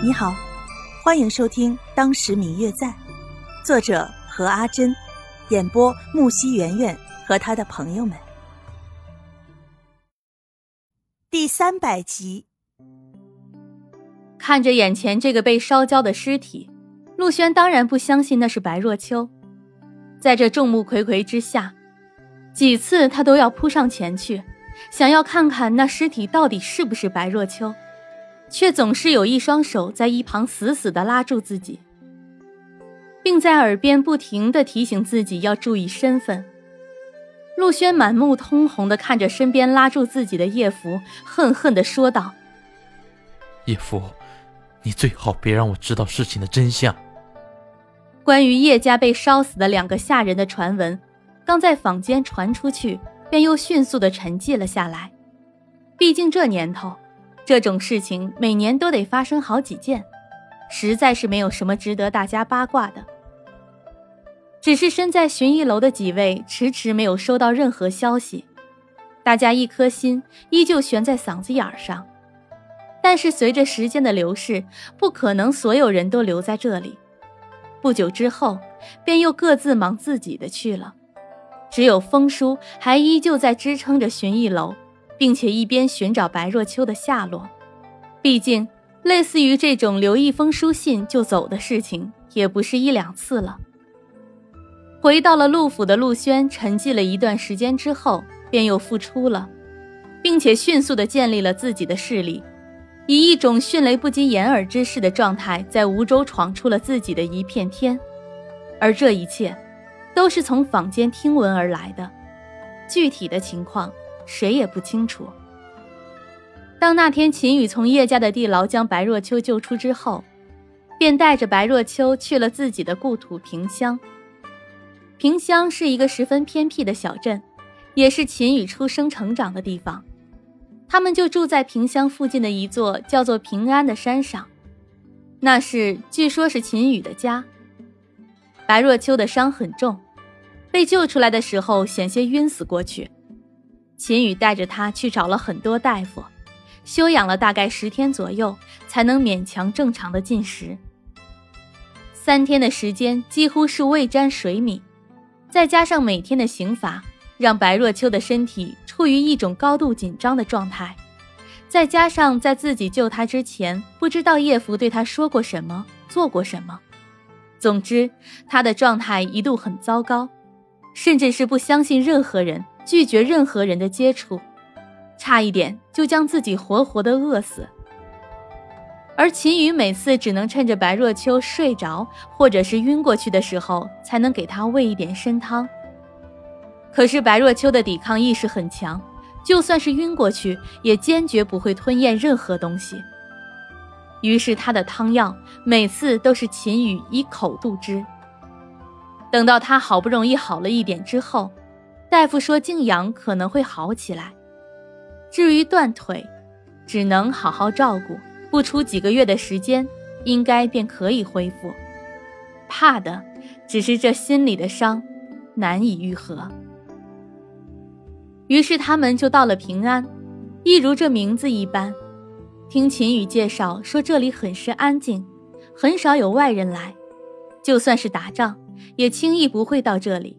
你好，欢迎收听《当时明月在》，作者何阿珍，演播木西圆圆和他的朋友们。第三百集，看着眼前这个被烧焦的尸体，陆轩当然不相信那是白若秋。在这众目睽睽之下，几次他都要扑上前去，想要看看那尸体到底是不是白若秋。却总是有一双手在一旁死死地拉住自己，并在耳边不停地提醒自己要注意身份。陆轩满目通红地看着身边拉住自己的叶福，恨恨地说道：“叶福，你最好别让我知道事情的真相。”关于叶家被烧死的两个下人的传闻，刚在坊间传出去，便又迅速地沉寂了下来。毕竟这年头。这种事情每年都得发生好几件，实在是没有什么值得大家八卦的。只是身在寻艺楼的几位迟迟没有收到任何消息，大家一颗心依旧悬在嗓子眼儿上。但是随着时间的流逝，不可能所有人都留在这里。不久之后，便又各自忙自己的去了，只有风叔还依旧在支撑着寻艺楼。并且一边寻找白若秋的下落，毕竟类似于这种留一封书信就走的事情也不是一两次了。回到了陆府的陆轩沉寂了一段时间之后，便又复出了，并且迅速的建立了自己的势力，以一种迅雷不及掩耳之势的状态，在梧州闯出了自己的一片天。而这一切，都是从坊间听闻而来的，具体的情况。谁也不清楚。当那天秦宇从叶家的地牢将白若秋救出之后，便带着白若秋去了自己的故土萍乡。萍乡是一个十分偏僻的小镇，也是秦宇出生成长的地方。他们就住在萍乡附近的一座叫做平安的山上，那是据说是秦宇的家。白若秋的伤很重，被救出来的时候险些晕死过去。秦羽带着他去找了很多大夫，休养了大概十天左右，才能勉强正常的进食。三天的时间几乎是未沾水米，再加上每天的刑罚，让白若秋的身体处于一种高度紧张的状态。再加上在自己救他之前，不知道叶福对他说过什么，做过什么。总之，他的状态一度很糟糕，甚至是不相信任何人。拒绝任何人的接触，差一点就将自己活活的饿死。而秦宇每次只能趁着白若秋睡着或者是晕过去的时候，才能给他喂一点参汤。可是白若秋的抵抗意识很强，就算是晕过去，也坚决不会吞咽任何东西。于是他的汤药每次都是秦宇一口度之。等到他好不容易好了一点之后。大夫说静养可能会好起来，至于断腿，只能好好照顾，不出几个月的时间，应该便可以恢复。怕的只是这心里的伤难以愈合。于是他们就到了平安，一如这名字一般。听秦羽介绍说，这里很是安静，很少有外人来，就算是打仗，也轻易不会到这里。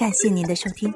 感谢您的收听。